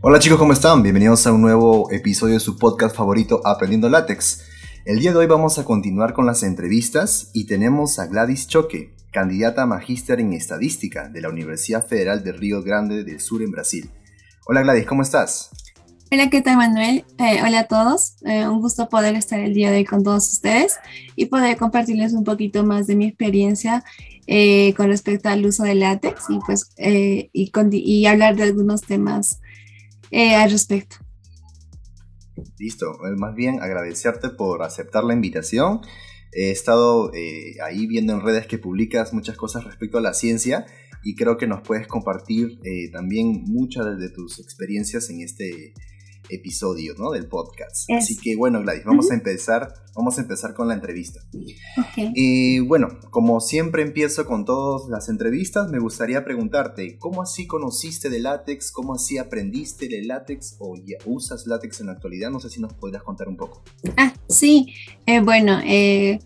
Hola chicos, ¿cómo están? Bienvenidos a un nuevo episodio de su podcast favorito Aprendiendo Látex. El día de hoy vamos a continuar con las entrevistas y tenemos a Gladys Choque, candidata a magíster en estadística de la Universidad Federal de Río Grande del Sur en Brasil. Hola Gladys, ¿cómo estás? Hola, ¿qué tal Manuel? Eh, hola a todos. Eh, un gusto poder estar el día de hoy con todos ustedes y poder compartirles un poquito más de mi experiencia eh, con respecto al uso de látex y pues y, hablar de algunos temas al respecto. Listo, más bien agradecerte por aceptar la invitación. He estado ahí viendo en redes que publicas muchas cosas respecto a la ciencia y creo que nos puedes compartir también muchas de tus experiencias en este episodio ¿no? del podcast. Así que bueno, Gladys, vamos a empezar, vamos a empezar con la entrevista. Y bueno, como siempre empiezo con todas las entrevistas, me gustaría preguntarte, ¿cómo así conociste de látex? ¿Cómo así aprendiste de látex o ya usas látex en la actualidad? No sé si nos podrías contar un poco. Ah, sí, eh, bueno, eh,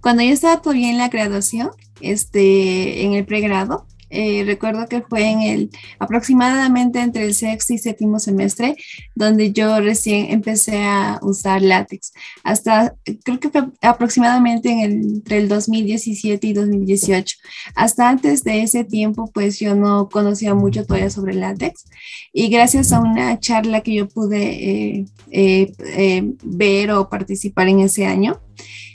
cuando yo estaba todavía en la graduación, este, en el pregrado, eh, recuerdo que fue en el aproximadamente entre el sexto y séptimo semestre donde yo recién empecé a usar látex. Hasta creo que fue aproximadamente en entre el 2017 y 2018. Hasta antes de ese tiempo, pues yo no conocía mucho todavía sobre látex y gracias a una charla que yo pude eh, eh, ver o participar en ese año,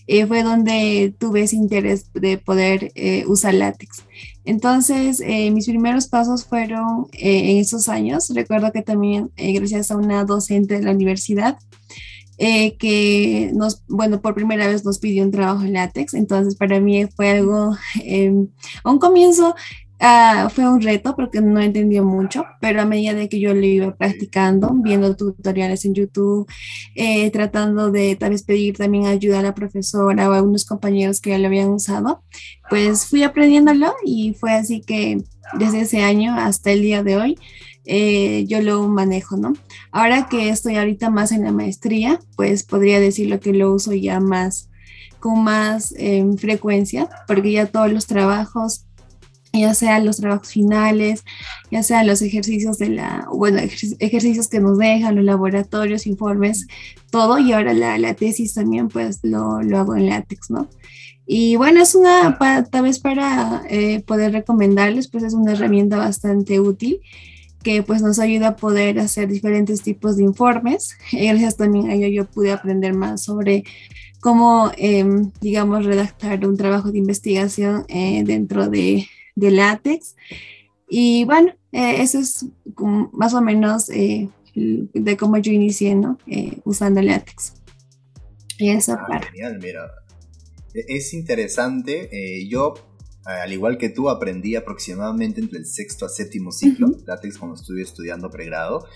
eh, fue donde tuve ese interés de poder eh, usar látex. Entonces, eh, mis primeros pasos fueron en esos años. Recuerdo que también, gracias a una docente de la universidad, que nos, bueno, por primera vez nos pidió un trabajo en látex. Entonces, para mí fue algo, un comienzo Ah, fue un reto porque no entendió mucho, pero a medida de que yo lo iba practicando, viendo tutoriales en YouTube, eh, tratando de tal vez pedir también ayuda a la profesora o a algunos compañeros que ya lo habían usado, pues fui aprendiéndolo y fue así que desde ese año hasta el día de hoy eh, yo lo manejo, ¿no? Ahora que estoy ahorita más en la maestría, pues podría decirlo que lo uso ya más con más em, frecuencia, porque ya todos los trabajos ya sea los trabajos finales, ya sea los ejercicios de la, bueno, ejercicios que nos dejan, los laboratorios, informes, todo, y ahora la, la tesis también, pues lo, lo, hago en látex, ¿no? Y bueno, es una, tal vez para eh, poder recomendarles, pues es una herramienta bastante útil que pues nos ayuda a poder hacer diferentes tipos de informes. Gracias también a ello yo pude aprender más sobre cómo, em, digamos, redactar un trabajo de investigación eh, dentro de, de látex. Y bueno, eh, eso es más o menos eh, de cómo yo inicié, ¿no? Eh, usando látex. Y eso ah, Genial, mira. E-, es interesante. yo, al igual que tú, aprendí aproximadamente entre el sexto a séptimo ciclo, látex cuando estuve estudiando pregrado.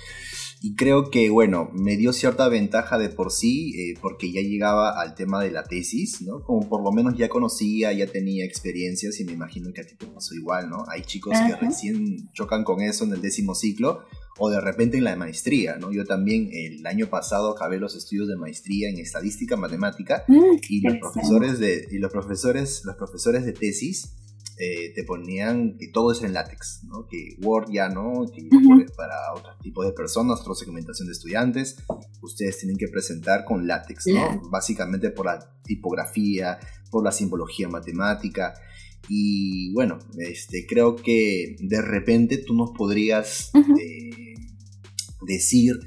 Y creo que, bueno, me dio cierta ventaja de por sí, eh, porque ya llegaba al tema de la tesis, ¿no? Como por lo menos ya conocía, ya tenía experiencias y me imagino que a ti te pasó igual, ¿no? Hay chicos que recién chocan con eso en el décimo ciclo o de repente en la maestría, ¿no? Yo también el año pasado acabé los estudios de maestría en estadística matemática mm, y los profesores de y los profesores los profesores de tesis eh, te ponían que todo es en látex, ¿no? que Word ya no, que es para otro tipo de personas, otra segmentación de estudiantes, ustedes tienen que presentar con látex, ¿no? básicamente por la tipografía, por la simbología matemática. Y bueno, este, creo que de repente tú nos podrías eh, decir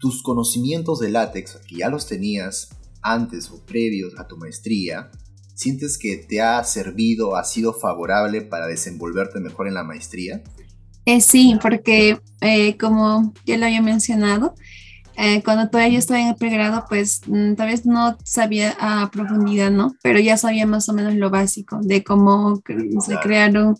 tus conocimientos de látex, que ya los tenías antes o previos a tu maestría, ¿Sientes que te ha servido, ha sido favorable para desenvolverte mejor en la maestría? Eh, sí, porque eh, como ya lo había mencionado, eh, cuando todavía yo estaba en el pregrado, pues mm, tal vez no sabía a profundidad, ¿no? Pero ya sabía más o menos lo básico de cómo se crearon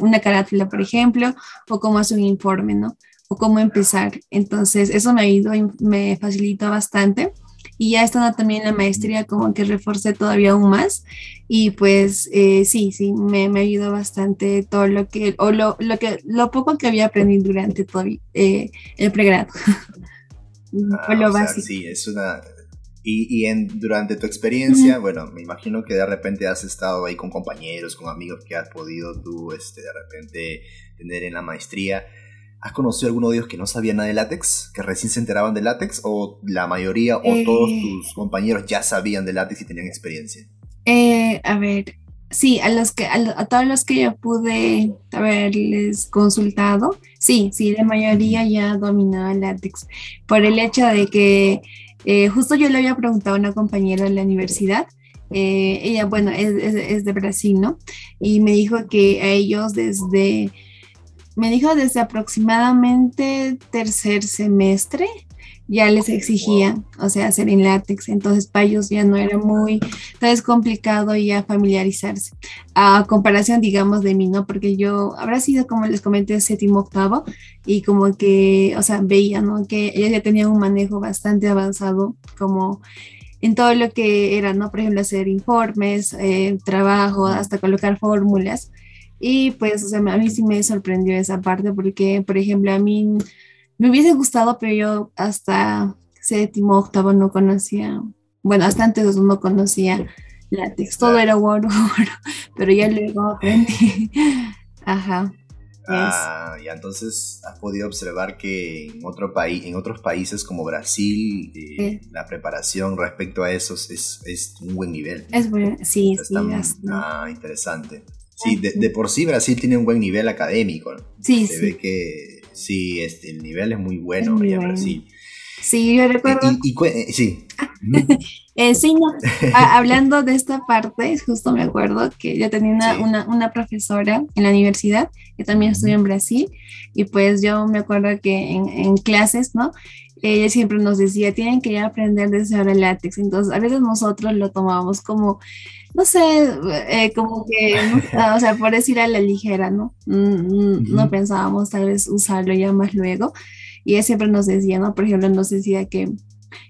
una carátula, por ejemplo, o cómo hacer un informe, ¿no? O cómo empezar. Entonces, eso me ayudó me facilitó bastante y ya estando también en la maestría como que reforcé todavía aún más y pues eh, sí, sí, me, me, ayudó bastante todo lo que, o lo, lo, que, lo poco que había aprendido durante todo eh, el pregrado. Ah, lo básico. Sí, es una, Y, en, durante tu experiencia, bueno, me imagino que de repente has estado ahí con compañeros, con amigos que has podido tú este, de repente tener en la maestría. ¿Has conocido a alguno de ellos que no sabía nada de látex? ¿Que recién se enteraban de látex? ¿O la mayoría o todos eh. tus compañeros ya sabían de látex y tenían experiencia? Eh, a ver, sí, a los que a, todos los que yo pude haberles consultado, sí, sí, la mayoría ya dominaba látex. Por el hecho de que eh, justo yo le había preguntado a una compañera de la universidad ella, bueno, es, es, de Brasil, ¿no? Y me dijo que a ellos desde me dijo desde aproximadamente tercer semestre ya les exigía, o sea, hacer en látex, entonces para ellos ya no era muy, entonces complicado ya familiarizarse. A comparación, digamos, de mí, ¿no? Porque yo habrá sido, como les comenté, séptimo, octavo, y como que, o sea, veía, ¿no? Que ellos ya tenían un manejo bastante avanzado, como en todo lo que era, ¿no? Por ejemplo, hacer informes, eh, trabajo, hasta colocar fórmulas. Y pues, o sea, a mí sí me sorprendió esa parte porque, por ejemplo, a mí me hubiese gustado, pero yo hasta séptimo, octavo no conocía, bueno, hasta antes no conocía látex, todo era Word, pero ya luego aprendí. Ajá. Ah, y entonces has podido observar que en otro país, en otros países como Brasil, eh, la preparación respecto a eso es, es un buen nivel. Es bueno, sí, sí. ah, interesante. Sí, de, por sí Brasil tiene un buen nivel académico. Sí, Se ve que sí, este, el nivel es muy bueno en Brasil. Sí, yo recuerdo. Y, eh, sí. Eh, sí, no. hablando de esta parte, justo me acuerdo que yo tenía una, una, profesora en la universidad que también estudió en Brasil y pues yo me acuerdo que en, en clases, ¿no? ella siempre nos decía, tienen que aprender desde ahora el látex. Entonces, a veces nosotros lo tomábamos como, no sé, eh, como que, o sea, por decir a la ligera, ¿no? Mm, mm, no pensábamos tal vez usarlo ya más luego. Y ella siempre nos decía, ¿no? Por ejemplo, nos decía que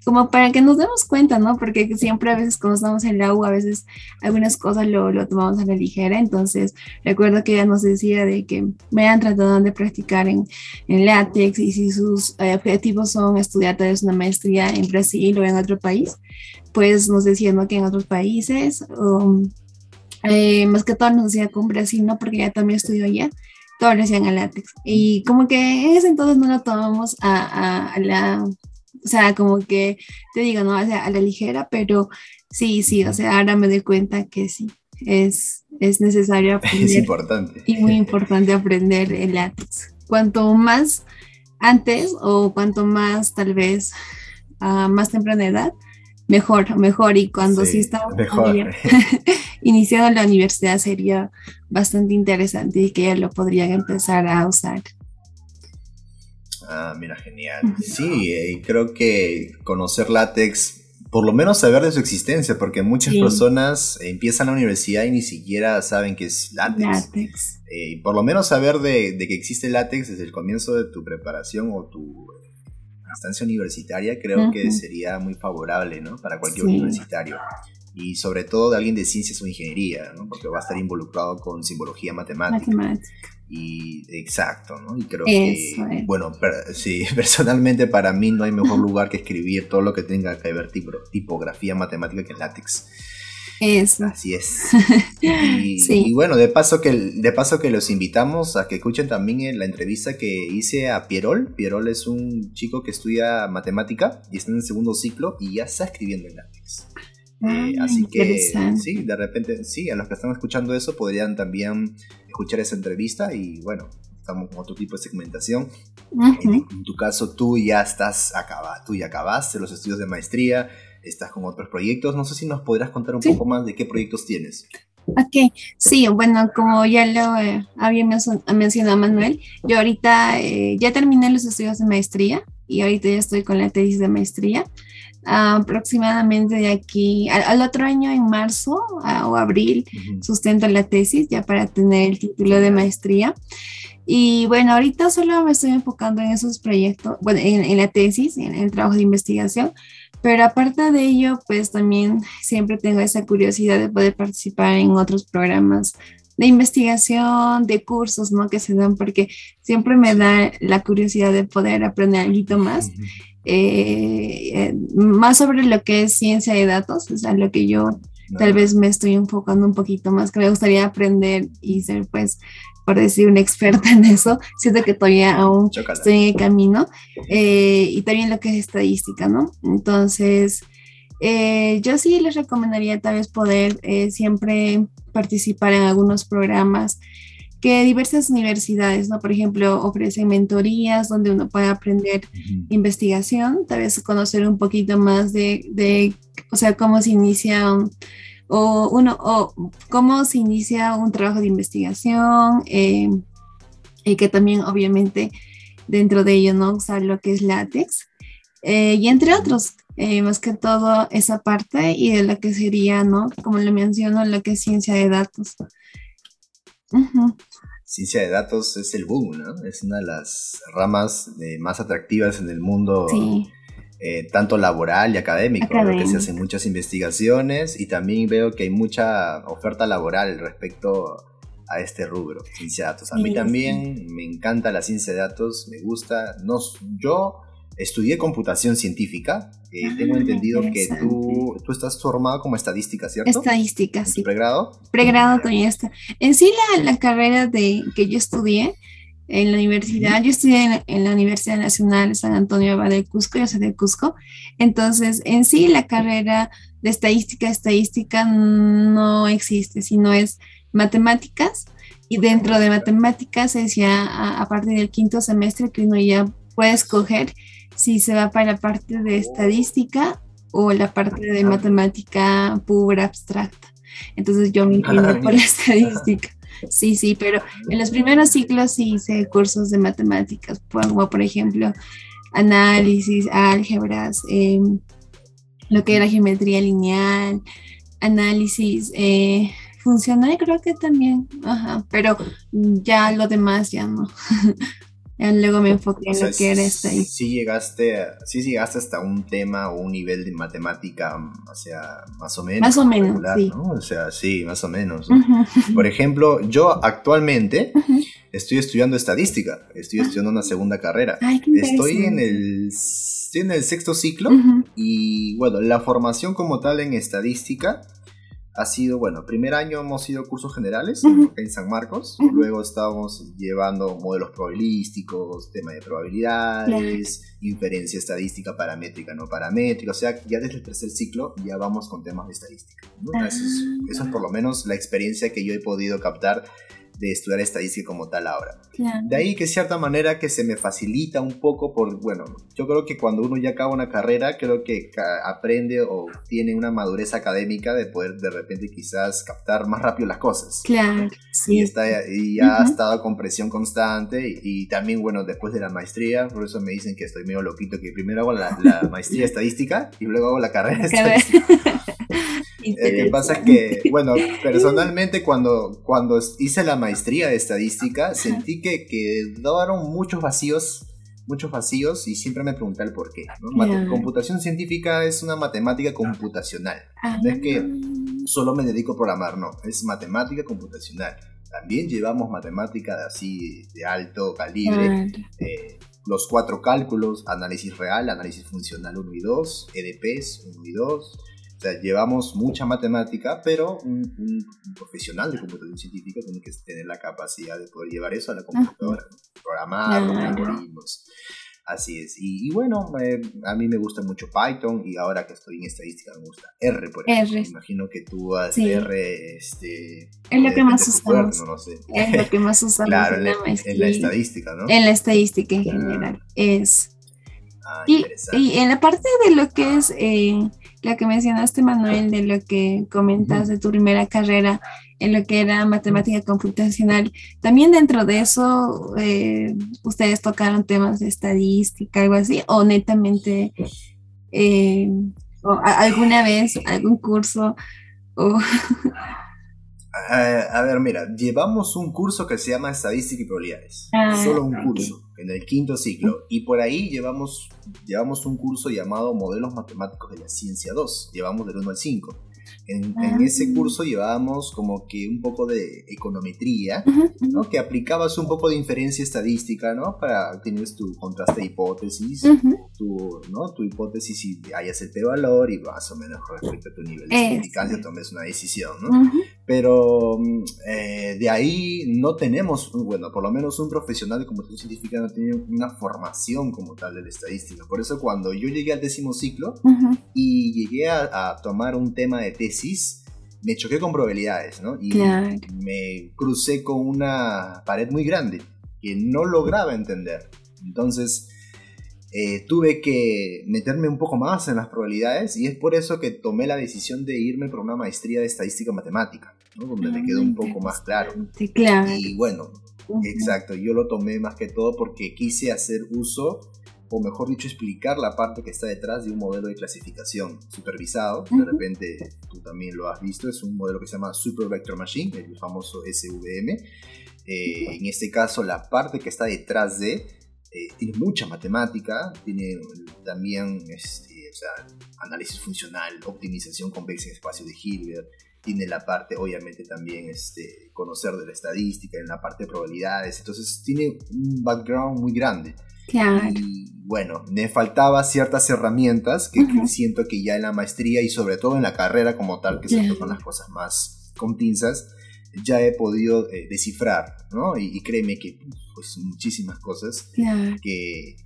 como para que nos demos cuenta, ¿no? Porque siempre a veces cuando estamos en el agua, a veces algunas cosas lo, lo tomamos a la ligera. Entonces, recuerdo que ella nos decía de que me han tratado de practicar en, en látex y si sus eh, objetivos son estudiar tal vez una maestría en Brasil o en otro país, pues nos decía, ¿no? Que en otros países, um, eh, más que todo nos decía con Brasil, ¿no? Porque ella también estudió allá todo lo hacían a látex. Y como que en ese entonces no lo tomamos a, a la o sea, como que te digo, ¿no? O sea, a la ligera, pero sí, sí, o sea, ahora me doy cuenta que sí, es, es necesario aprender. Es importante. Y muy importante aprender el látex. Cuanto más antes o cuanto más tal vez a más temprana edad, mejor, mejor. Y cuando sí, está iniciado la universidad sería bastante interesante y que ya lo podrían empezar a usar. Ah, mira, genial. Sí, eh, creo que conocer látex, por lo menos saber de su existencia, porque muchas personas empiezan la universidad y ni siquiera saben qué es látex. Eh, por lo menos saber de, que existe látex desde el comienzo de tu preparación o tu instancia universitaria, creo que sería muy favorable ¿no? para cualquier universitario. Y sobre todo de alguien de ciencias o ingeniería, ¿no? porque va a estar involucrado con simbología matemática. matemática. Y exacto, ¿no? Y creo que, bueno, sí, personalmente para mí no hay mejor lugar que escribir todo lo que tenga que ver tipo, tipografía matemática que látex. Eso. Así es. Y, bueno, de paso, que, de paso que los invitamos a que escuchen también la entrevista que hice a Pierol. Pierol es un chico que estudia matemática y está en el segundo ciclo y ya está escribiendo en látex. Eh, ah, así que sí, de repente, sí, a los que están escuchando eso podrían también escuchar esa entrevista y bueno, estamos con otro tipo de segmentación. en, tu caso, tú ya estás acabado, tú ya acabaste los estudios de maestría, estás con otros proyectos. No sé si nos podrás contar un poco más de qué proyectos tienes. Ok, sí, bueno, como ya lo eh, había mencionado Manuel, yo ahorita eh, ya terminé los estudios de maestría y ahorita ya estoy con la tesis de maestría aproximadamente de aquí al, otro año, en marzo o abril, sustento la tesis ya para tener el título de maestría. Y bueno, ahorita solo me estoy enfocando en esos proyectos, bueno, en, la tesis, en, el trabajo de investigación, pero aparte de ello, pues también siempre tengo esa curiosidad de poder participar en otros programas de investigación, de cursos, ¿no? Que se dan, porque siempre me da la curiosidad de poder aprender algo más. Eh, eh, más sobre lo que es ciencia de datos, o sea, lo que yo tal vez me estoy enfocando un poquito más, que me gustaría aprender y ser pues por decir, una experta en eso. Siento que todavía aún estoy en el camino. Eh, y también lo que es estadística, ¿no? Entonces, eh, yo sí les recomendaría tal vez poder siempre participar en algunos programas que diversas universidades, ¿no? Por ejemplo, ofrecen mentorías donde uno puede aprender investigación, tal vez conocer un poquito más de, de o sea, cómo se inicia un, o uno, o cómo se inicia un trabajo de investigación eh, y que también obviamente dentro de ello no usar lo que es látex eh, y entre otros, eh, más que todo esa parte y de lo que sería, ¿no? Como le menciono, lo que es ciencia de datos. Ciencia de datos es el boom, ¿no? Es una de las ramas más atractivas en el mundo sí. Eh, tanto laboral y académico, que se hacen muchas investigaciones y también veo que hay mucha oferta laboral respecto a este rubro, ciencia de datos. A mí también me encanta la ciencia de datos, me gusta. No, yo estudié computación científica, eh, tengo ah, entendido que tú, tú estás formado como estadística, ¿cierto? Estadística, sí. ¿Pregrado? Pregrado todavía está. En sí, la, la carrera de, que yo estudié en la universidad. Yo estudié en, la Universidad Nacional San Antonio de Cusco, yo soy de Cusco. Entonces, en sí, la carrera de estadística, estadística no existe, sino es matemáticas. Y dentro de matemáticas se decía a, a partir del quinto semestre que uno ya puede escoger si se va para la parte de estadística o la parte de matemática pura abstracta. Entonces yo me inclino por la estadística. Sí, sí, pero en los primeros ciclos sí hice cursos de matemáticas, como por ejemplo análisis, álgebras, em, lo que era geometría lineal, análisis eh, funcional, creo que también, ajá, pero ya lo demás ya no. Luego me enfoqué en lo que era esta. Sí llegaste, sí llegaste hasta un tema o un nivel de matemática, o sea, más o menos. Más o menos, sí. O sea, sí, más o menos. Por ejemplo, yo actualmente estoy estudiando estadística, estoy estudiando una segunda carrera. estoy en el estoy en el sexto ciclo y bueno, la formación como tal en estadística ha sido, bueno, primer año hemos ido cursos generales en San Marcos, luego estábamos llevando modelos probabilísticos, tema de probabilidades, inferencia estadística paramétrica, no paramétrica, o sea, ya desde el tercer ciclo ya vamos con temas de estadística. Eso, eso, es por lo menos la experiencia que yo he podido captar de estudiar estadística como tal ahora. De ahí que cierta manera que se me facilita un poco por, bueno, yo creo que cuando uno ya acaba una carrera, creo que aprende o tiene una madurez académica de poder de repente quizás captar más rápido las cosas. Claro, sí. Y, está, y ya ha estado con presión constante y, también, bueno, después de la maestría, por eso me dicen que estoy medio loquito, que primero hago la, la maestría estadística y luego hago la carrera estadística. Lo que pasa que, bueno, personalmente cuando, cuando hice la maestría de estadística, sentí que quedaron muchos vacíos, muchos vacíos y siempre me pregunté el por qué. Computación científica es una matemática computacional. No es que ah. solo me dedico a programar, no, es matemática computacional. También llevamos matemática de así de alto calibre. Eh, los cuatro cálculos, análisis real, análisis funcional 1 y 2, EDPs 1 y 2, o sea, llevamos mucha matemática, pero un, profesional de computación científica tiene que tener la capacidad de poder llevar eso a la computadora, programar los algoritmos. Así es. Y, bueno, eh, a mí me gusta mucho Python y ahora que estoy en estadística me gusta R, por ejemplo. R. Imagino que tú has R, este... Es lo que más usamos. no sé. Es lo que más usamos claro, en, la, en, la, estadística, ¿no? En la estadística en general. Es... Ah, y, y, en la parte de lo que es eh, lo que mencionaste, Manuel, de lo que comentas de tu primera carrera en lo que era matemática computacional, también dentro de eso, eh, ustedes tocaron temas de estadística, algo así, o netamente eh, alguna vez algún curso o a ver, mira, llevamos un curso que se llama Estadística y Probabilidades. Ah, Solo un curso, en el quinto ciclo. Y por ahí llevamos, llevamos un curso llamado Modelos Matemáticos de la Ciencia 2. Llevamos del 1 al 5. En, ese ah. curso llevábamos como que un poco de econometría, ¿no? Que aplicabas un poco de inferencia estadística, ¿no? Para tienes tu contraste de hipótesis, tu, ¿no? Tu hipótesis y hayas el p-valor y más o menos respecto a tu nivel de significancia tomes una decisión, ¿no? Pero mm, eh, de ahí no tenemos, bueno, por lo menos un profesional de computación científica no tiene una formación como tal de la estadística. Por eso cuando yo llegué al décimo ciclo y llegué a, tomar un tema de tesis, me choqué con probabilidades, ¿no? Y me crucé con una pared muy grande que no lograba entender. Entonces, eh, tuve que meterme un poco más en las probabilidades y es por eso que tomé la decisión de irme por una maestría de estadística matemática, donde me quedó un poco más claro. claro. Y bueno, exacto, yo lo tomé más que todo porque quise hacer uso, o mejor dicho, explicar la parte que está detrás de un modelo de clasificación supervisado. De repente tú también lo has visto, es un modelo que se llama Super Vector Machine, el famoso SVM. Eh, en este caso, la parte que está detrás de eh, tiene mucha matemática, tiene también este, o sea, análisis funcional, optimización convexa en espacio de Hilbert, tiene la parte, obviamente, también este, conocer de la estadística, en la parte de probabilidades, entonces tiene un background muy grande. Claro. Y bueno, me faltaba ciertas herramientas que, siento que ya en la maestría y sobre todo en la carrera como tal, que se tocan las cosas más con pinzas, ya he podido eh, descifrar, ¿no? Y, créeme que pues muchísimas cosas que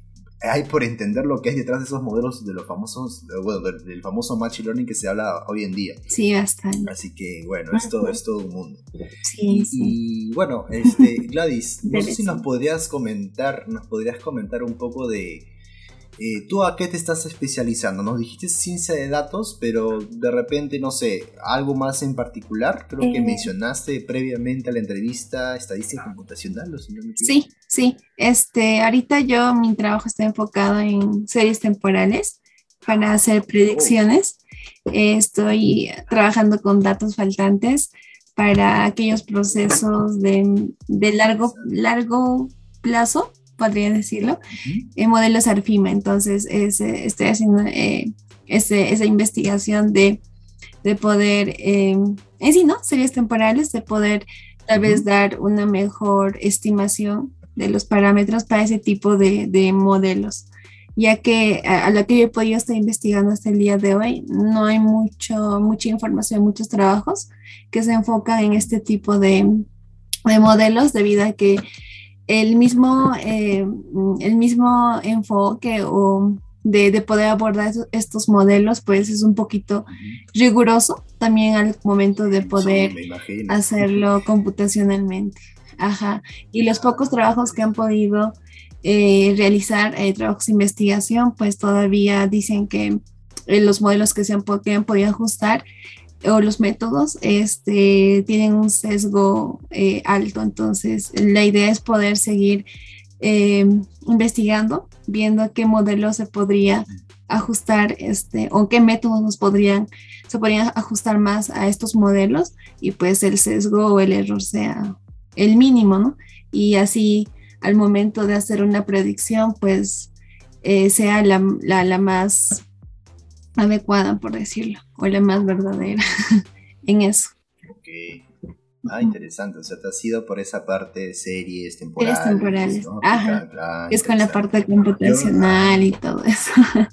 hay por entender lo que hay detrás de esos modelos de los famosos, bueno, del, famoso machine learning que se habla hoy en día. Sí, bastante. Así que bueno, esto es todo un mundo. Sí, y, bueno, este, Gladys, no sé si nos podrías comentar, nos podrías comentar un poco de eh, ¿Tú a qué te estás especializando? Nos dijiste ciencia de datos, pero de repente, no sé, algo más en particular. Creo que eh. mencionaste previamente a la entrevista estadística computacional, ¿o si no me Sí, sí. Este, ahorita yo mi trabajo está enfocado en series temporales para hacer predicciones. estoy trabajando con datos faltantes para aquellos procesos de, de largo, largo plazo podría decirlo, en modelos ARFIMA. Entonces, estoy haciendo eh, esa investigación de, de poder, eh, en sí, ¿no? Series temporales, de poder tal vez dar una mejor estimación de los parámetros para ese tipo de, de modelos ya que a, lo que yo he podido estar investigando hasta el día de hoy, no hay mucho, mucha información, muchos trabajos que se enfocan en este tipo de, de modelos debido a que el mismo, eh, el mismo enfoque o de, poder abordar estos modelos, pues es un poquito riguroso también al momento de poder hacerlo computacionalmente. Ajá. Y los pocos trabajos que han podido eh, realizar, eh, trabajos de investigación, pues todavía dicen que los modelos que se han, que han podido ajustar o los métodos este, tienen un sesgo eh, alto. Entonces, la idea es poder seguir eh, investigando, viendo qué modelo se podría ajustar este, o qué métodos nos podrían, se podrían ajustar más a estos modelos y pues el sesgo o el error sea el mínimo, ¿no? Y así al momento de hacer una predicción, pues eh, sea la, la más adecuada, por decirlo, o la más verdadera en eso. Ok. Ah, interesante. O sea, te has ido por esa parte de series temporales. Series temporales. Ajá. es con la parte computacional y todo eso.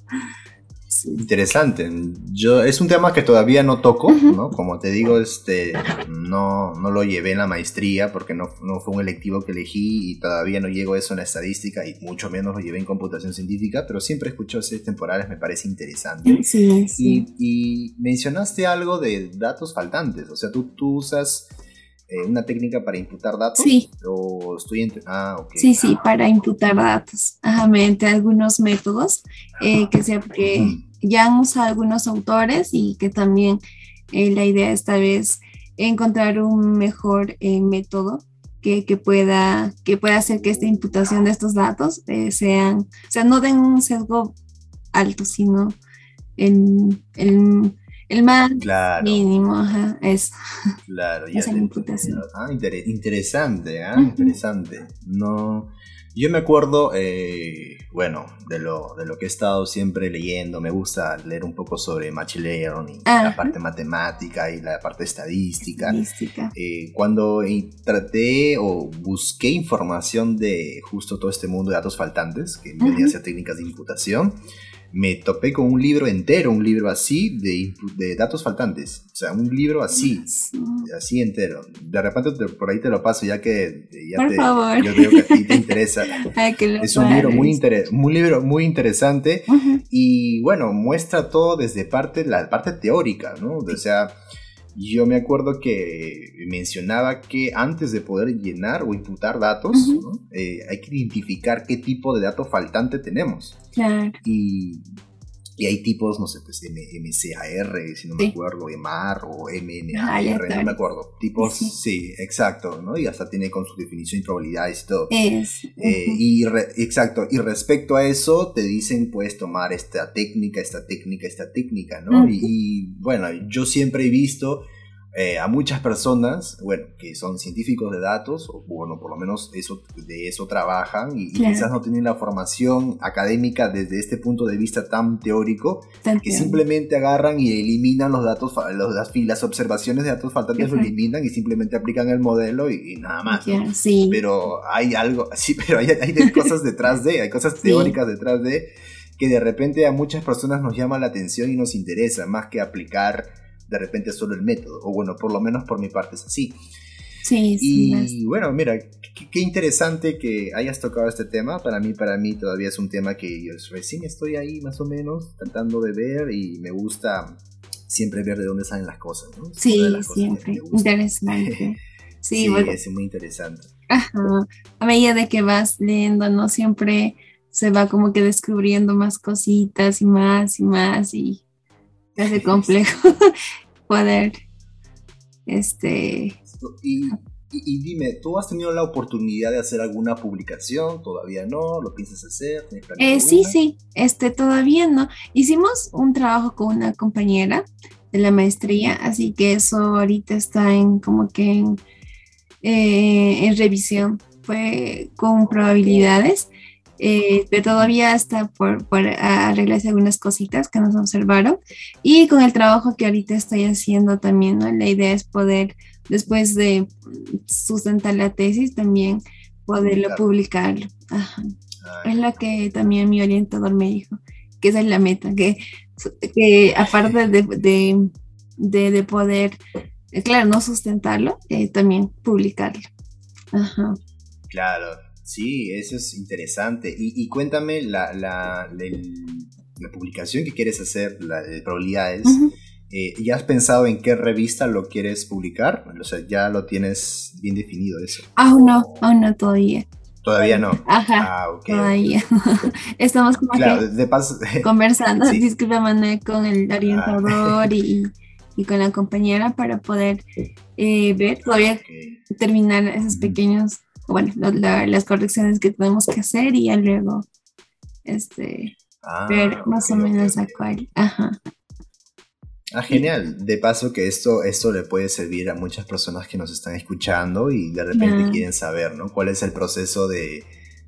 Interesante. Yo, es un tema que todavía no toco, ¿no? Como te digo, este, no, no lo llevé en la maestría porque no, no, fue un electivo que elegí y todavía no llego a eso en la estadística y mucho menos lo llevé en computación científica, pero siempre escucho series temporales, me parece interesante. Sí, sí. Y, mencionaste algo de datos faltantes, o sea, tú, tú usas... Eh, una técnica para imputar datos? Sí. ¿O estoy Ah, ok. Sí, sí, para imputar datos. Ajá, mediante algunos métodos eh, que, sea, que ya han usado algunos autores y que también eh, la idea esta vez encontrar un mejor método que, que, pueda, que pueda hacer que esta imputación de estos datos sean, o sea, no den un sesgo alto, sino en, en el más mínimo, ajá, es. Claro, ya. Esa imputación. Ah, interesante, ¿ah? Interesante. No, Yo me acuerdo, eh, bueno, de lo, de lo que he estado siempre leyendo, me gusta leer un poco sobre Machine Learning, la parte matemática y la parte estadística. Eh, cuando traté o busqué información de justo todo este mundo de datos faltantes, que venía a hacer técnicas de imputación, me topé con un libro entero, un libro así de, de datos faltantes. O sea, un libro así, así entero. De repente por ahí te lo paso ya que ya por te, favor. yo veo que a ti te interesa. es un libro muy, un libro muy interesante y bueno, muestra todo desde parte, la parte teórica, ¿no? O sea, yo me acuerdo que mencionaba que antes de poder llenar o imputar datos, eh, hay que identificar qué tipo de dato faltante tenemos. Claro. Y, y hay tipos, no sé, pues MCAR, si no me acuerdo, EMAR o MNAR, no me acuerdo. Tipos, sí. exacto, ¿no? Y hasta tiene con su definición y probabilidades y todo. Es. Eh, y exacto, y respecto a eso te dicen, puedes tomar esta técnica, esta técnica, esta técnica, ¿no? y, bueno, yo siempre he visto eh, a muchas personas, bueno, que son científicos de datos, o bueno, por lo menos eso, de eso trabajan, y, quizás no tienen la formación académica desde este punto de vista tan teórico, que simplemente agarran y eliminan los datos, los, las, las observaciones de datos faltantes, lo eliminan y simplemente aplican el modelo y, nada más. sí. Pero hay algo, sí, pero hay, hay cosas detrás de, hay cosas teóricas detrás de, que de repente a muchas personas nos llama la atención y nos interesa, más que aplicar de repente solo el método, o bueno, por lo menos por mi parte es así. Sí, sí. Y bueno, mira, qué, interesante que hayas tocado este tema. Para mí, para mí todavía es un tema que yo recién estoy ahí más o menos tratando de ver y me gusta siempre ver de dónde salen las cosas, ¿no? Sí, siempre. Interesante. Sí, es muy interesante. Ajá. A medida de que vas leyendo, ¿no? Siempre se va como que descubriendo más cositas y más y más y hace complejo poder, este... Y, dime, ¿tú has tenido la oportunidad de hacer alguna publicación? ¿Todavía no? ¿Lo piensas hacer? Eh, sí, sí, este, todavía no. Hicimos un trabajo con una compañera de la maestría, así que eso ahorita está en como que en, eh, en revisión. Fue con probabilidades eh, pero todavía está por, por, arreglarse algunas cositas que nos observaron. Y con el trabajo que ahorita estoy haciendo también, ¿no? la idea es poder, después de sustentar la tesis, también poderlo publicarlo. Es lo que también mi orientador me dijo, que esa es la meta, que, que aparte de, de, de, poder, eh, claro, no sustentarlo, eh, también publicarlo. Ajá. Claro, Sí, eso es interesante. Y, cuéntame la, la, la, publicación que quieres hacer, la de probabilidades. Eh, ¿Ya has pensado en qué revista lo quieres publicar? O sea, ya lo tienes bien definido eso. Aún no, aún no todavía. Todavía no. Ajá. Ah, Todavía. Estamos como conversando, disculpa Manuel, con el orientador y, y, con la compañera para poder eh, ver, todavía terminar esos pequeños bueno, las correcciones que tenemos que hacer y ya luego este, ah, ver más o menos a cuál. Ajá. Ah, genial. De paso que esto, esto le puede servir a muchas personas que nos están escuchando y de repente quieren saber, ¿no? ¿Cuál es el proceso de,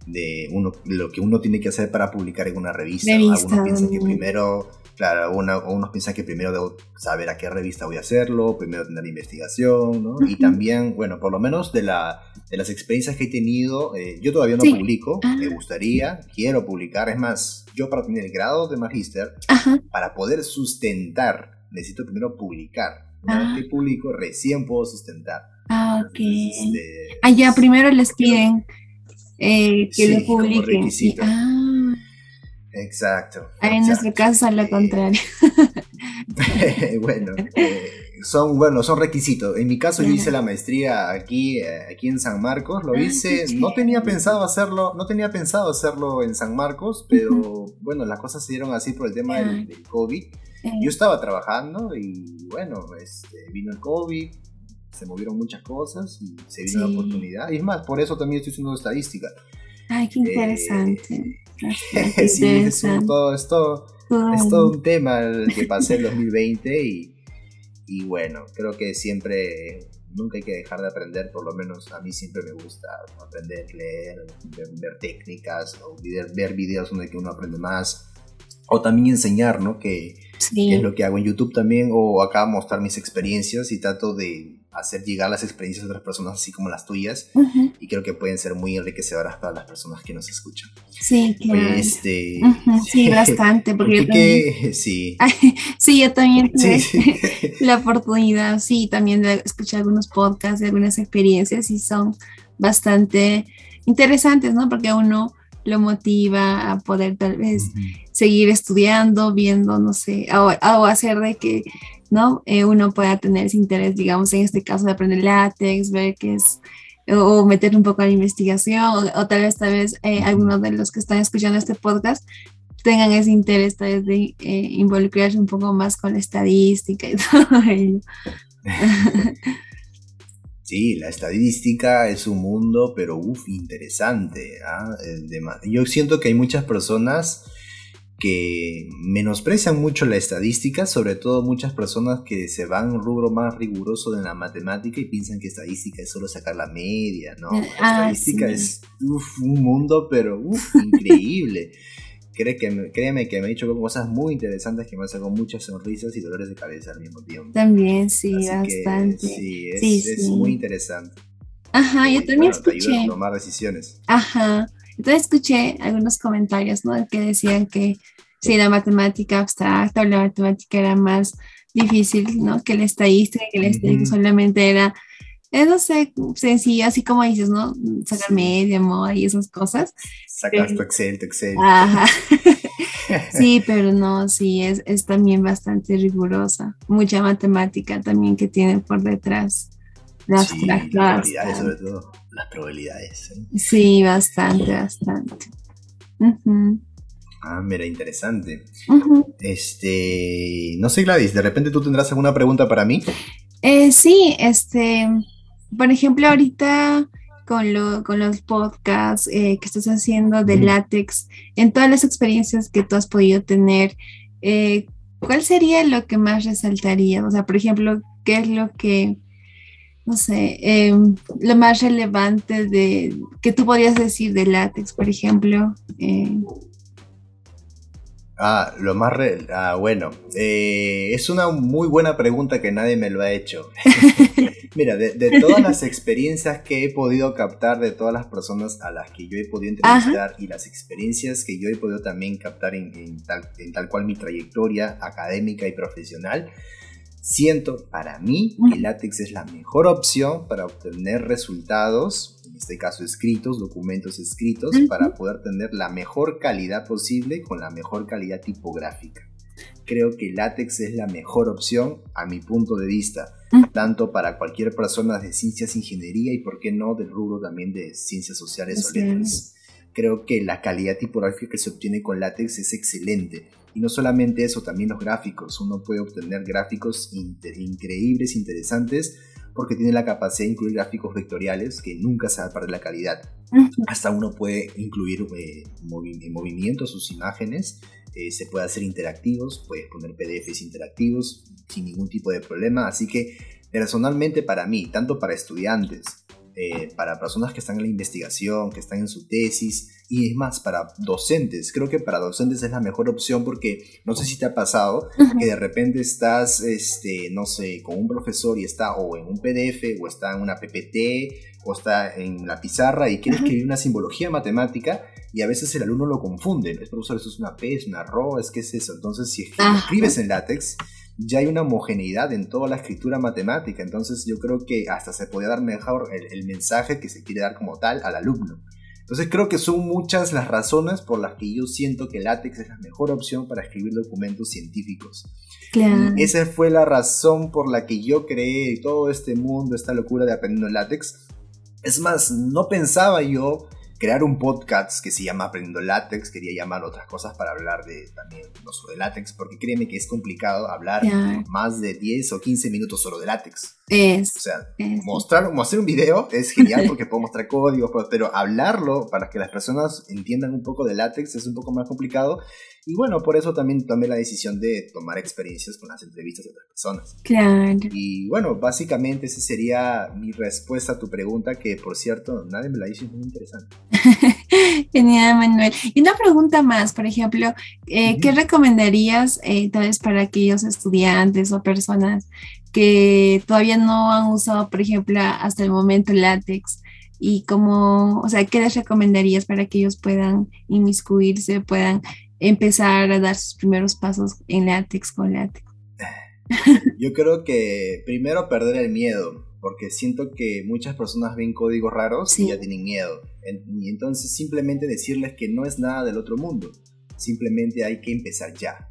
de uno, lo que uno tiene que hacer para publicar en una revista? revista Algunos piensan que primero Claro, unos piensan que primero debo saber a qué revista voy a hacerlo, primero tener investigación, ¿no? Y también, bueno, por lo menos de, la, de las experiencias que he tenido, eh, yo todavía no publico, ah. me gustaría, quiero publicar, es más, yo para tener el grado de magíster, para poder sustentar, necesito primero publicar. Una vez que publico, recién puedo sustentar. Ah, ok. Este, Allá primero les piden eh, que lo publiquen. Exacto. En nuestro caso es lo contrario. bueno, eh, son, bueno, son requisitos. En mi caso yo hice la maestría aquí, eh, aquí en San Marcos. Lo ah, hice, no tenía pensado hacerlo, no tenía pensado hacerlo en San Marcos, pero bueno, las cosas se dieron así por el tema del, COVID. Yo estaba trabajando y bueno, este, vino el COVID, se movieron muchas cosas y se vino la oportunidad. Y es más, por eso también estoy haciendo estadística. Ay, qué interesante. sí, es, todo, es, todo, es todo un tema el que pasé el 2020 y, y bueno, creo que siempre nunca hay que dejar de aprender, por lo menos a mí siempre me gusta aprender, leer, ver, técnicas o ver, ver, videos donde uno aprende más. O también enseñar, ¿no? Que, que, es lo que hago en YouTube también, o acá mostrar mis experiencias y trato de hacer llegar las experiencias de otras personas así como las tuyas y creo que pueden ser muy enriquecedoras para las personas que nos escuchan. Sí, claro. Este, Sí, bastante, porque, yo sí. sí, yo también tuve la oportunidad, sí, también de escuchar algunos podcasts, de algunas experiencias y son bastante interesantes, ¿no? Porque a uno lo motiva a poder tal vez seguir estudiando, viendo, no sé, o hacer de que ¿no? Eh, uno pueda tener ese interés, digamos, en este caso de aprender látex, ver qué es, o meter un poco a la investigación, o, tal vez, tal vez eh, algunos de los que están escuchando este podcast tengan ese interés tal vez de eh, involucrarse un poco más con la estadística y todo ello. Sí, la estadística es un mundo, pero uff, interesante. ¿ah? Yo siento que hay muchas personas que menosprecian mucho la estadística, sobre todo muchas personas que se van un rubro más riguroso de la matemática y piensan que estadística es solo sacar la media, ¿no? Ah, estadística es un mundo, pero increíble. que, créeme que me ha dicho cosas muy interesantes que me han sacado muchas sonrisas y dolores de cabeza al mismo tiempo. También, sí, bastante. sí, es, muy interesante. Ajá, yo también escuché. a tomar decisiones. Ajá. Entonces escuché algunos comentarios, ¿no? Que decían que si la matemática abstracta o la matemática era más difícil, ¿no? Que la estadística, que la estadística solamente era, eh, no sé, sencillo, así como dices, ¿no? Sacar media, moda y esas cosas. Sacas tu Excel, tu Excel. Ajá. sí, pero no, sí, es, es también bastante rigurosa. Mucha matemática también que tiene por detrás. Las sí, probabilidades, sobre todo las probabilidades. ¿eh? Sí, bastante, bastante. Ah, mira, interesante. Este, no sé, Gladys, ¿de repente tú tendrás alguna pregunta para mí? Eh, sí, este, por ejemplo, ahorita con, lo, con los podcasts eh, que estás haciendo de látex, en todas las experiencias que tú has podido tener, eh, ¿cuál sería lo que más resaltaría? O sea, por ejemplo, ¿qué es lo que no sé, em, lo más relevante de que tú podrías decir de látex, por ejemplo? Eh. Ah, lo más ah, bueno, eh, es una muy buena pregunta que nadie me lo ha hecho. Mira, de, todas las experiencias que he podido captar de todas las personas a las que yo he podido entrevistar y las experiencias que yo he podido también captar en, tal, en tal cual mi trayectoria académica y profesional, Siento para mí que látex es la mejor opción para obtener resultados, en este caso escritos, documentos escritos, para poder tener la mejor calidad posible con la mejor calidad tipográfica. Creo que látex es la mejor opción a mi punto de vista, tanto para cualquier persona de ciencias, ingeniería y por qué no del rubro también de ciencias sociales o letras. Creo que la calidad tipográfica que se obtiene con látex es excelente y no solamente eso, también los gráficos. Uno puede obtener gráficos increíbles, interesantes, porque tiene la capacidad de incluir gráficos vectoriales que nunca se va a perder la calidad. Hasta uno puede incluir eh, movimientos, sus imágenes, eh, se puede hacer interactivos, puedes poner PDFs interactivos sin ningún tipo de problema. Así que personalmente para mí, tanto para estudiantes, eh, para personas que están en la investigación, que están en su tesis, y es más, para docentes. Creo que para docentes es la mejor opción porque no sé si te ha pasado que de repente estás, este, no sé, con un profesor y está o en un PDF o está en una PPT o está en la pizarra y quiere escribir una simbología matemática y a veces el alumno lo confunde. Es profesor, eso es una P, es una RO, es que es eso. Entonces, si escribes en látex, ya hay una homogeneidad en toda la escritura matemática. Entonces, yo creo que hasta se puede dar mejor el mensaje que se quiere dar como tal al alumno. Entonces creo que son muchas las razones por las que yo siento que látex es la mejor opción para escribir documentos científicos. Claro. esa fue la razón por la que yo creé todo este mundo, esta locura de aprendiendo látex. Es más, no pensaba yo crear un podcast que se llama Aprendiendo Látex, quería llamar otras cosas para hablar de también sobre látex, porque créeme que es complicado hablar más de 10 o 15 minutos solo de látex. O sea, mostrar, mostrar un video es genial porque puedo mostrar códigos, pero hablarlo para que las personas entiendan un poco de látex es un poco más complicado. Y bueno, por eso también tomé la decisión de tomar experiencias con las entrevistas de otras personas. Claro. Y bueno, básicamente esa sería mi respuesta a tu pregunta, que por cierto, nadie me la hizo, es muy interesante. Genial, Manuel. Y una pregunta más, por ejemplo, eh, ¿qué recomendarías eh, tal vez para aquellos estudiantes o personas que todavía no han usado, por ejemplo, hasta el momento látex? Y cómo, o sea, ¿qué les recomendarías para que ellos puedan inmiscuirse, puedan empezar a dar sus primeros pasos en látex con látex? Yo creo que primero perder el miedo, porque siento que muchas personas ven códigos raros y ya tienen miedo. Y entonces simplemente decirles que no es nada del otro mundo, simplemente hay que empezar ya.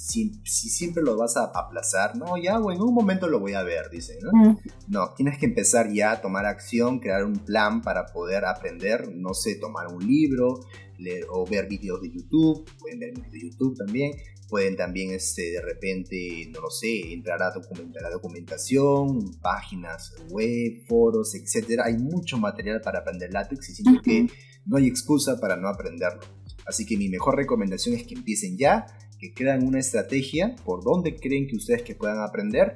Si, siempre lo vas a aplazar, no, ya, bueno, en un momento lo voy a ver, dicen, ¿no? No, tienes que empezar ya a tomar acción, crear un plan para poder aprender, no sé, tomar un libro, leer o ver videos de YouTube, pueden ver videos de YouTube también, pueden también este, de repente, no lo sé, entrar a, documentar, la documentación, páginas web, foros, etc. Hay mucho material para aprender látex y siento que no hay excusa para no aprenderlo. Así que mi mejor recomendación es que empiecen ya, que crean una estrategia por donde creen que ustedes que puedan aprender.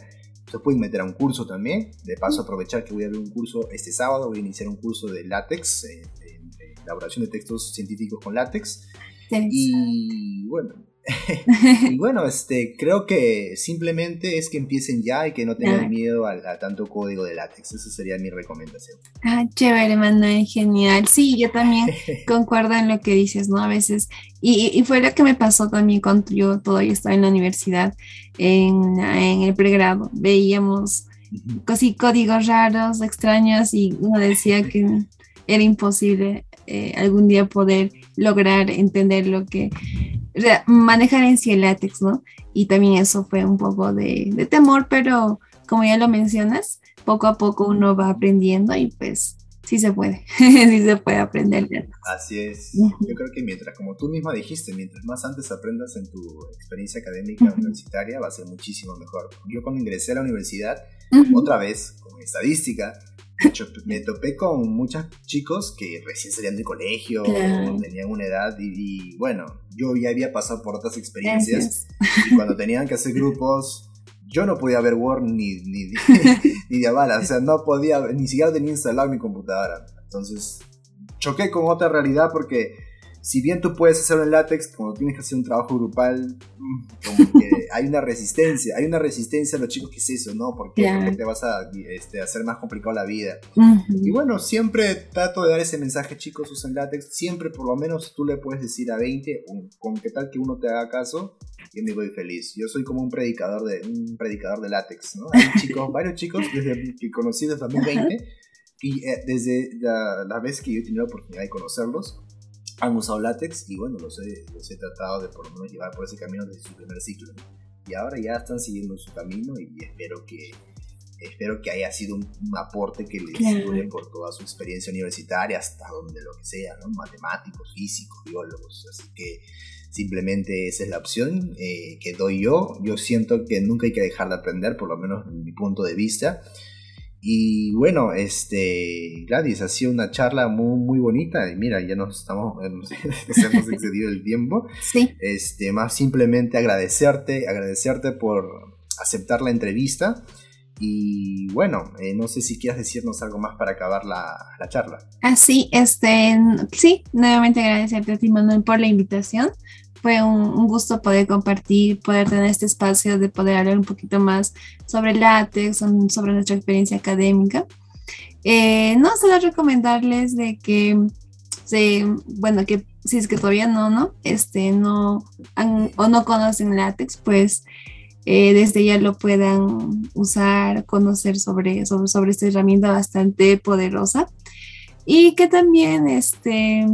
Se pueden meter a un curso también. De paso, aprovechar que voy a ver un curso este sábado. Voy a iniciar un curso de látex, eh, elaboración de textos científicos con látex. Y bueno, y bueno, este, creo que simplemente es que empiecen ya y que no tengan miedo a, tanto código de látex. Esa sería mi recomendación. Ah, chévere, Manuel, genial. Sí, yo también concuerdo en lo que dices, ¿no? A veces, y, y, fue lo que me pasó también cuando yo todavía estaba en la universidad, en, en el pregrado. Veíamos cosí, códigos raros, extraños, y uno decía que era imposible eh, algún día poder lograr entender lo que manejar en sí el látex, ¿no? Y también eso fue un poco de, temor, pero como ya lo mencionas, poco a poco uno va aprendiendo y pues sí se puede, sí se puede aprender. Así es. Yo creo que mientras, como tú misma dijiste, mientras más antes aprendas en tu experiencia académica universitaria, va a ser muchísimo mejor. Yo cuando ingresé a la universidad, otra vez, con estadística, me topé con muchos chicos que recién salían de colegio, tenían una edad y, bueno, yo ya había pasado por otras experiencias. Y cuando tenían que hacer grupos, yo no podía ver Word ni, ni, ni de bala, o sea, no podía, ni siquiera tenía instalado mi computadora. Entonces, choqué con otra realidad porque si bien tú puedes hacerlo en látex, cuando tienes que hacer un trabajo grupal, como que hay una resistencia, hay una resistencia a los chicos que es eso, ¿no? Porque, te vas a este, hacer más complicado la vida. Y bueno, siempre trato de dar ese mensaje, chicos, usen látex, siempre por lo menos tú le puedes decir a 20, con qué tal que uno te haga caso, y me voy feliz. Yo soy como un predicador de, un predicador de látex, ¿no? Hay chicos, varios chicos desde que conocí desde 2020, y eh, desde la, la vez que yo he tenido la oportunidad de conocerlos, han usado látex y bueno, los he, los he tratado de por lo menos llevar por ese camino desde su primer ciclo. Y ahora ya están siguiendo su camino y espero que espero que haya sido un, aporte que les dure por toda su experiencia universitaria, hasta donde lo que sea, ¿no? matemáticos, físicos, biólogos. Así que simplemente esa es la opción eh, que doy yo. Yo siento que nunca hay que dejar de aprender, por lo menos en mi punto de vista. Y bueno, este, Gladys, ha sido una charla muy, muy bonita. Y mira, ya nos estamos, hemos excedido el tiempo. Sí. Este, más simplemente agradecerte, agradecerte por aceptar la entrevista. Y bueno, eh, no sé si quieras decirnos algo más para acabar la, la charla. Ah, sí, este, sí, nuevamente agradecerte a ti, Manuel, por la invitación fue un, gusto poder compartir, poder tener este espacio de poder hablar un poquito más sobre látex, sobre nuestra experiencia académica. Eh, no, solo recomendarles de que, bueno, que si es que todavía no, ¿no? Este, no o no conocen látex, pues eh, desde ya lo puedan usar, conocer sobre, sobre, sobre esta herramienta bastante poderosa. Y que también, este,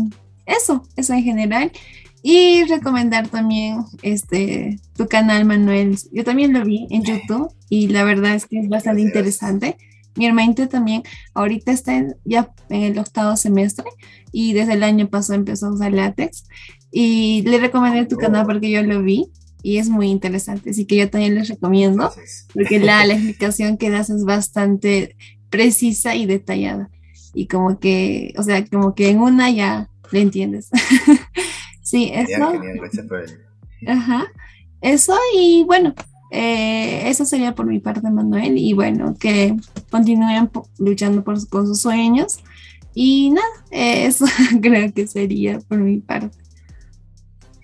eso, eso en general. Y recomendar también este tu canal, Manuel. Yo también lo vi en YouTube y la verdad es que es bastante interesante. Mi hermanito también ahorita está ya en el octavo semestre y desde el año pasado empezó a usar látex. Y le recomendé tu canal porque yo lo vi y es muy interesante, así que yo también les recomiendo, porque la, la explicación que das es bastante precisa y detallada, y como que, o sea, como que en una ya le entiendes. sí, eso. Ajá, eso y bueno, eh, eso sería por mi parte, Manuel, y bueno, que continúen luchando por, con sus sueños. Y nada, eso creo que sería por mi parte.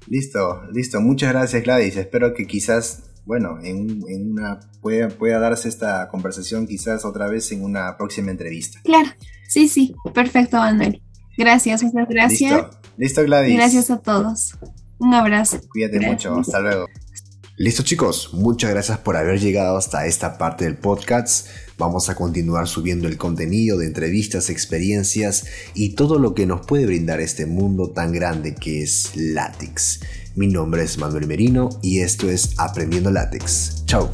Listo, listo. Muchas gracias, Gladys. Espero que quizás, bueno, en, una pueda, pueda darse esta conversación quizás otra vez en una próxima entrevista. Claro, sí, sí. Perfecto, Manuel. Gracias, muchas gracias. Listo, listo Gladys. gracias a todos. Un abrazo. Cuídate mucho. Hasta luego. Listo chicos, muchas gracias por haber llegado hasta esta parte del podcast. Vamos a continuar subiendo el contenido de entrevistas, experiencias y todo lo que nos puede brindar este mundo tan grande que es látex. Mi nombre es Manuel Merino y esto es Aprendiendo Látex. Chao.